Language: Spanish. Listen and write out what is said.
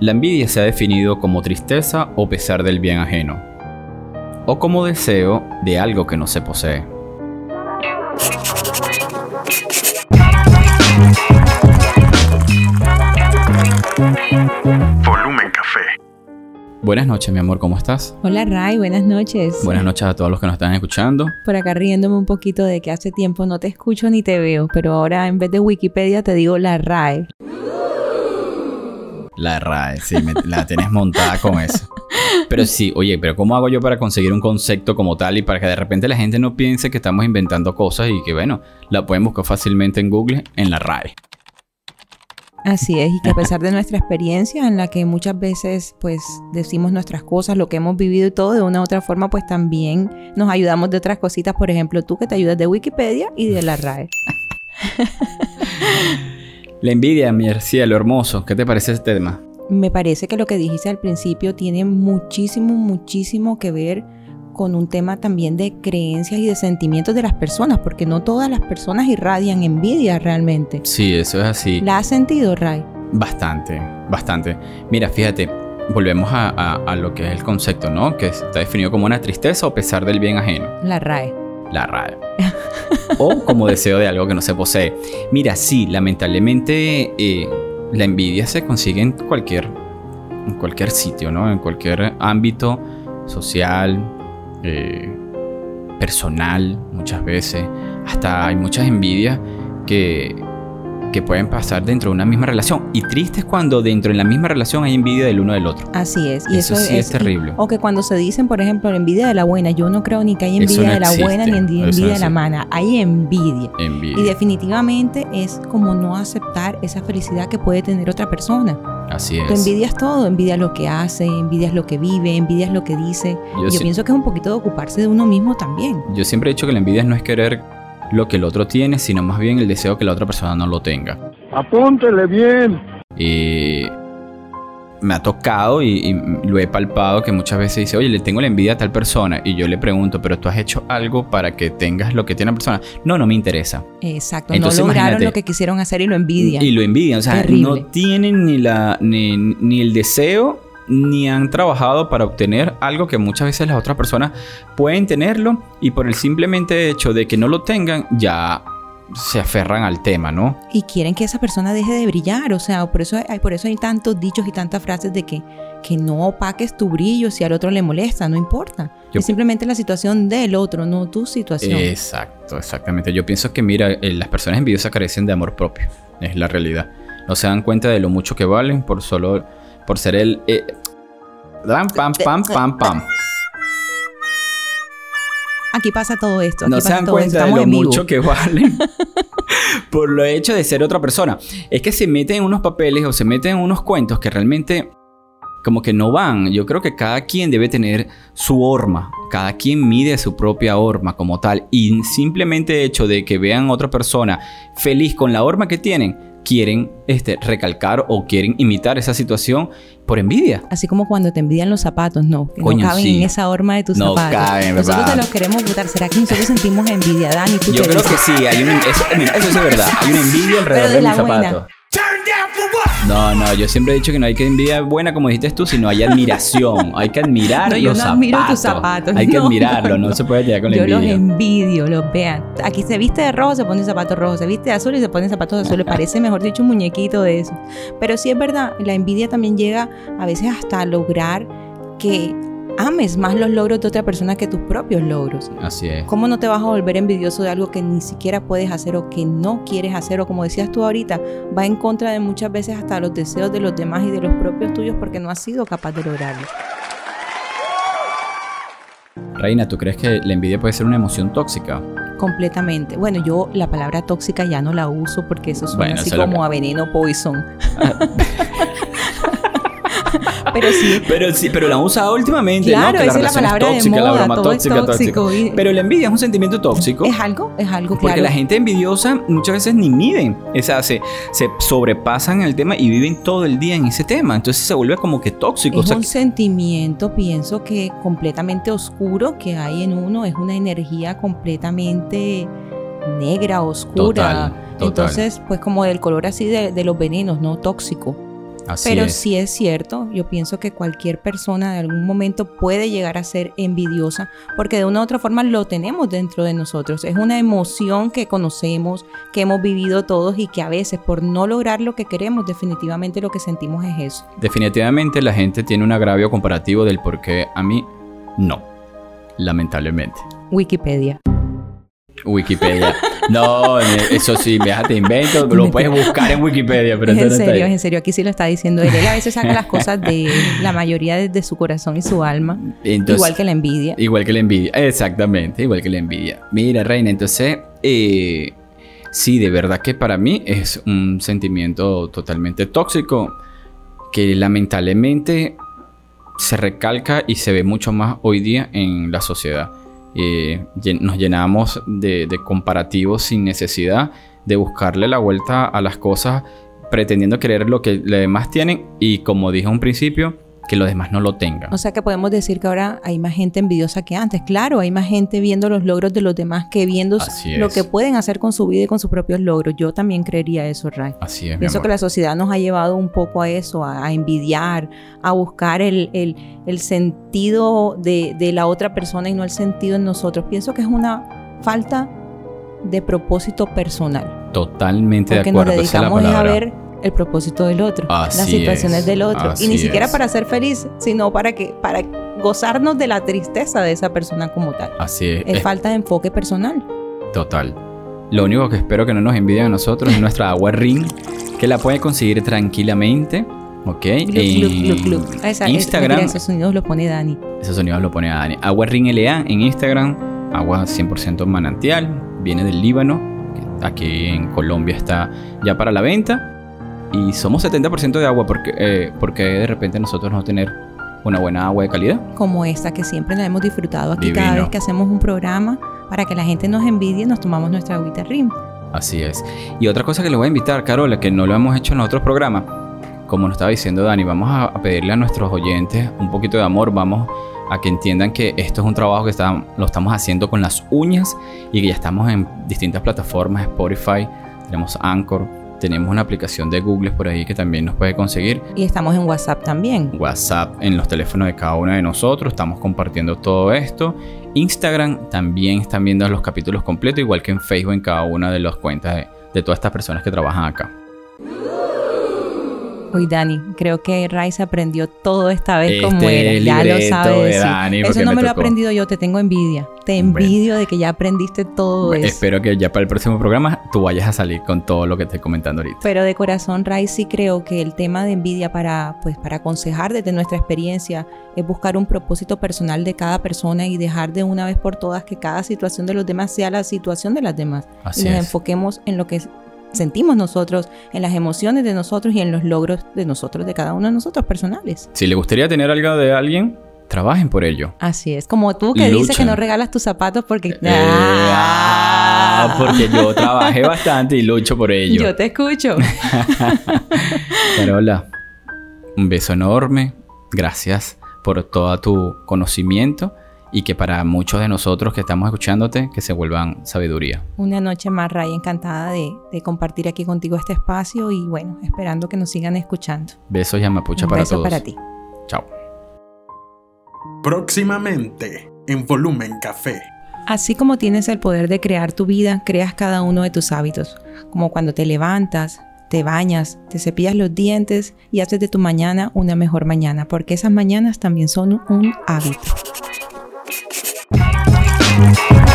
La envidia se ha definido como tristeza o pesar del bien ajeno, o como deseo de algo que no se posee. Volumen Café. Buenas noches, mi amor, ¿cómo estás? Hola Ray, buenas noches. Buenas noches a todos los que nos están escuchando. Por acá riéndome un poquito de que hace tiempo no te escucho ni te veo, pero ahora en vez de Wikipedia te digo la RAE. La RAE, sí, me- la tienes montada con eso. Pero sí, oye, pero ¿cómo hago yo para conseguir un concepto como tal y para que de repente la gente no piense que estamos inventando cosas y que, bueno, la pueden buscar fácilmente en Google en la RAE? Así es, y que a pesar de nuestra experiencia en la que muchas veces pues decimos nuestras cosas, lo que hemos vivido y todo de una u otra forma, pues también nos ayudamos de otras cositas, por ejemplo, tú que te ayudas de Wikipedia y de la RAE. La envidia, mi cielo hermoso, ¿qué te parece este tema? Me parece que lo que dijiste al principio tiene muchísimo, muchísimo que ver con un tema también de creencias y de sentimientos de las personas, porque no todas las personas irradian envidia realmente. Sí, eso es así. ¿La has sentido, Ray? Bastante, bastante. Mira, fíjate, volvemos a, a- a lo que es el concepto, ¿no? Que está definido como una tristeza o pesar del bien ajeno. La RAE. La RAE. o como deseo de algo que no se posee. Mira, sí, lamentablemente eh, la envidia se consigue en cualquier, en cualquier sitio, ¿no? En cualquier ámbito social, eh, personal, muchas veces. Hasta hay muchas envidias que, que pueden pasar dentro de una misma relación. Y triste es cuando dentro de la misma relación hay envidia del uno del otro. Así es. Y Eso eso, sí es terrible. O que cuando se dicen, por ejemplo, la envidia de la buena, yo no creo ni que hay envidia no de la existe. buena ni envidia no de la mala. Hay envidia. Y Envidia. definitivamente es como no aceptar esa felicidad que puede tener otra persona. Así Tú es. envidias todo, envidias lo que hace, envidias lo que vive, envidias lo que dice. Yo Yo, pienso que es un poquito de ocuparse de uno mismo también. Yo siempre he dicho que la envidia no es querer lo que el otro tiene, sino más bien el deseo que la otra persona no lo tenga. Apúntele bien. Y me ha tocado y, y lo he palpado que muchas veces dice, oye, le tengo la envidia a tal persona. Y yo le pregunto, pero tú has hecho algo para que tengas lo que tiene la persona. No, no me interesa. Exacto. Entonces, no lograron lo que quisieron hacer y lo envidian. Y lo envidian. O sea, Terrible. no tienen ni, la, ni, ni el deseo ni han trabajado para obtener algo que muchas veces las otras personas pueden tenerlo y por el simplemente hecho de que no lo tengan ya se aferran al tema, ¿no? y quieren que esa persona deje de brillar. O sea, por eso hay, por eso hay tantos dichos y tantas frases de que, que no opaques tu brillo si al otro le molesta, no importa. Yo- es simplemente la situación del otro, no tu situación. Exacto, exactamente. Yo pienso que, mira, eh, las personas envidiosas carecen de amor propio. Es la realidad. No se dan cuenta de lo mucho que valen por solo. Por ser el. eh, pam, pam, pam, pam, pam. Aquí pasa todo esto. Aquí No se dan cuenta de lo mucho que valen por lo hecho de ser otra persona. Es que se meten en unos papeles o se meten en unos cuentos que realmente como que no van. Yo creo que cada quien debe tener su horma. Cada quien mide su propia horma como tal. Y simplemente hecho de que vean a otra persona feliz con la horma que tienen, quieren este, recalcar o quieren imitar esa situación por envidia. Así como cuando te envidian los zapatos, no. Que Coño, no caben sí. en esa horma de tus No zapatos. caben, nosotros ¿verdad? te los queremos botar. ¿Será que nosotros sentimos envidia, Dani? ¿Tú Yo creo dices? que sí, hay un, eso, mira, eso sí es verdad. Hay una envidia alrededor de de, mis buena. zapatos. No, no, yo siempre he dicho que no hay que envidia buena, como dijiste tú, sino hay admiración. Hay que admirar No, yo los no zapatos. admiro tus zapatos, Hay que no, admirarlo, no, se puede tirar con la Yo los envidia. envidio, los vean. Aquí se viste de rojo, se pone zapatos rojos. Se viste de azul y se pone zapatos azules. Parece, mejor dicho, un muñequito de eso. Pero sí es verdad, la envidia también llega a veces hasta lograr que ames más los logros de otra persona que tus propios logros. Así es. ¿Cómo no te vas a volver envidioso de algo que ni siquiera puedes hacer o que no quieres hacer? O como decías tú ahorita, va en contra de muchas veces hasta los deseos de los demás y de los propios tuyos porque no has sido capaz de lograrlo. Reina, ¿tú crees que la envidia puede ser una emoción tóxica? Completamente. Bueno, yo la palabra tóxica ya no la uso porque eso suena Bueno, así como que- a veneno poison. Pero sí, Pero sí, pero la han usado últimamente, Claro, ¿no? Que esa es la palabra de tóxica, la moda, broma todo es tóxica, tóxico, tóxica. y- Pero la envidia es un sentimiento tóxico. es algo, es algo Porque claro. la gente envidiosa muchas veces ni miden, o sea, se, se sobrepasan el tema y viven todo el día en ese tema, entonces se vuelve como que tóxico. o Es sea, un sentimiento, pienso que completamente oscuro que hay en uno, es una energía completamente negra, oscura. Total, total. Entonces, pues como del color así de, de los venenos, no tóxico. Así Pero es. sí es cierto, yo pienso que cualquier persona de algún momento puede llegar a ser envidiosa porque de una u otra forma lo tenemos dentro de nosotros. Es una emoción que conocemos, que hemos vivido todos y que a veces por no lograr lo que queremos, definitivamente lo que sentimos es eso. Definitivamente la gente tiene un agravio comparativo del por qué a mí no. Lamentablemente. Wikipedia. Wikipedia. No, eso sí, te invento, lo puedes buscar en Wikipedia, pero Es en no está serio, es en serio. Aquí sí lo está diciendo él. Él a veces saca las cosas de la mayoría desde su corazón y su alma. Entonces- igual que la envidia. Igual que la envidia, exactamente, igual que la envidia. Mira, Reina, entonces, eh, sí, de verdad que para mí es un sentimiento totalmente tóxico que lamentablemente se recalca y se ve mucho más hoy día en la sociedad. Eh, nos llenamos de, de comparativos sin necesidad de buscarle la vuelta a las cosas pretendiendo querer lo que los demás tienen. Y como dije a un principio, que los demás no lo tengan. O sea que podemos decir que ahora hay más gente envidiosa que antes. Claro, hay más gente viendo los logros de los demás que viendo lo que pueden hacer con su vida y con sus propios logros. Yo también creería eso, Ray. Así es. Pienso que la sociedad nos ha llevado un poco a eso, a, a envidiar, a buscar el, el- el sentido de, de la otra persona y no el sentido en nosotros. Pienso que es una falta de propósito personal. Totalmente Porque de nos acuerdo. es la dedicamos a palabra. ver el propósito del otro, las Así situaciones es, del otro. así y ni siquiera es. para ser feliz, sino para que para gozarnos de la tristeza de esa persona como tal. Así es. Es es falta de enfoque personal. total. Lo único que espero que no nos envidien a nosotros es nuestra agua ring, que la pueden conseguir tranquilamente. ¿Ok? Gluc, en gluc, gluc. Esa- es- Instagram. esos sonidos los pone Dani. Ese sonido lo pone Dani. Agua Ring LA en Instagram. Agua 100% manantial. Viene del Líbano. Aquí en Colombia está ya para la venta. Y somos 70% de agua porque, eh, porque de repente nosotros no tener una buena agua de calidad. como esta que siempre la hemos disfrutado aquí cada vez que hacemos un programa para que la gente nos envidie nos tomamos nuestra agüita rim Así es. Y otra cosa que le voy a invitar, Carola, que no lo hemos hecho en otros programas, como nos estaba diciendo Dani, vamos a, a pedirle a nuestros oyentes un poquito de amor, vamos a que entiendan que esto es un trabajo que está- lo estamos haciendo con las uñas y que ya estamos en distintas plataformas, Spotify, tenemos Anchor, tenemos una aplicación de Google por ahí que también nos puede conseguir. y estamos en WhatsApp también WhatsApp en los teléfonos de cada uno de nosotros. Estamos compartiendo todo esto. Instagram también están viendo los capítulos completos, igual que en Facebook en cada una de las cuentas de, de todas estas personas que trabajan acá. Uy, Dani, creo que Rice aprendió todo esta vez Este como era. Ya lo sabe de decir. Dani, Eso no me me lo he aprendido yo, te tengo envidia. Te envidio de que ya aprendiste todo eso. Espero que ya para el próximo programa tú vayas a salir con todo lo que estoy comentando ahorita. Pero de corazón, Ray, sí creo que el tema de envidia para, pues, para aconsejar desde nuestra experiencia es buscar un propósito personal de cada persona y dejar de una vez por todas que cada situación de los demás sea la situación de las demás. Así y nos es. enfoquemos en lo que sentimos nosotros, en las emociones de nosotros y en los logros de nosotros, de cada uno de nosotros personales. Si le gustaría tener algo de alguien, trabajen por ello. Así es. Como tú que dices que no regalas tus zapatos porque... Eh, ah, porque yo trabajé bastante y lucho por ello. Yo te escucho. Carola, un beso enorme. Gracias por todo tu conocimiento y que para muchos de nosotros que estamos escuchándote, que se vuelvan sabiduría. Una noche más, Ray, encantada de, de compartir aquí contigo este espacio y bueno, esperando que nos sigan escuchando. Besos y amapucha Un para beso todos. para ti. Chao. Próximamente en Volumen Café. Así como tienes el poder de crear tu vida, creas cada uno de tus hábitos, como cuando te levantas, te bañas, te cepillas los dientes y haces de tu mañana una mejor mañana, porque esas mañanas también son un hábito. Thank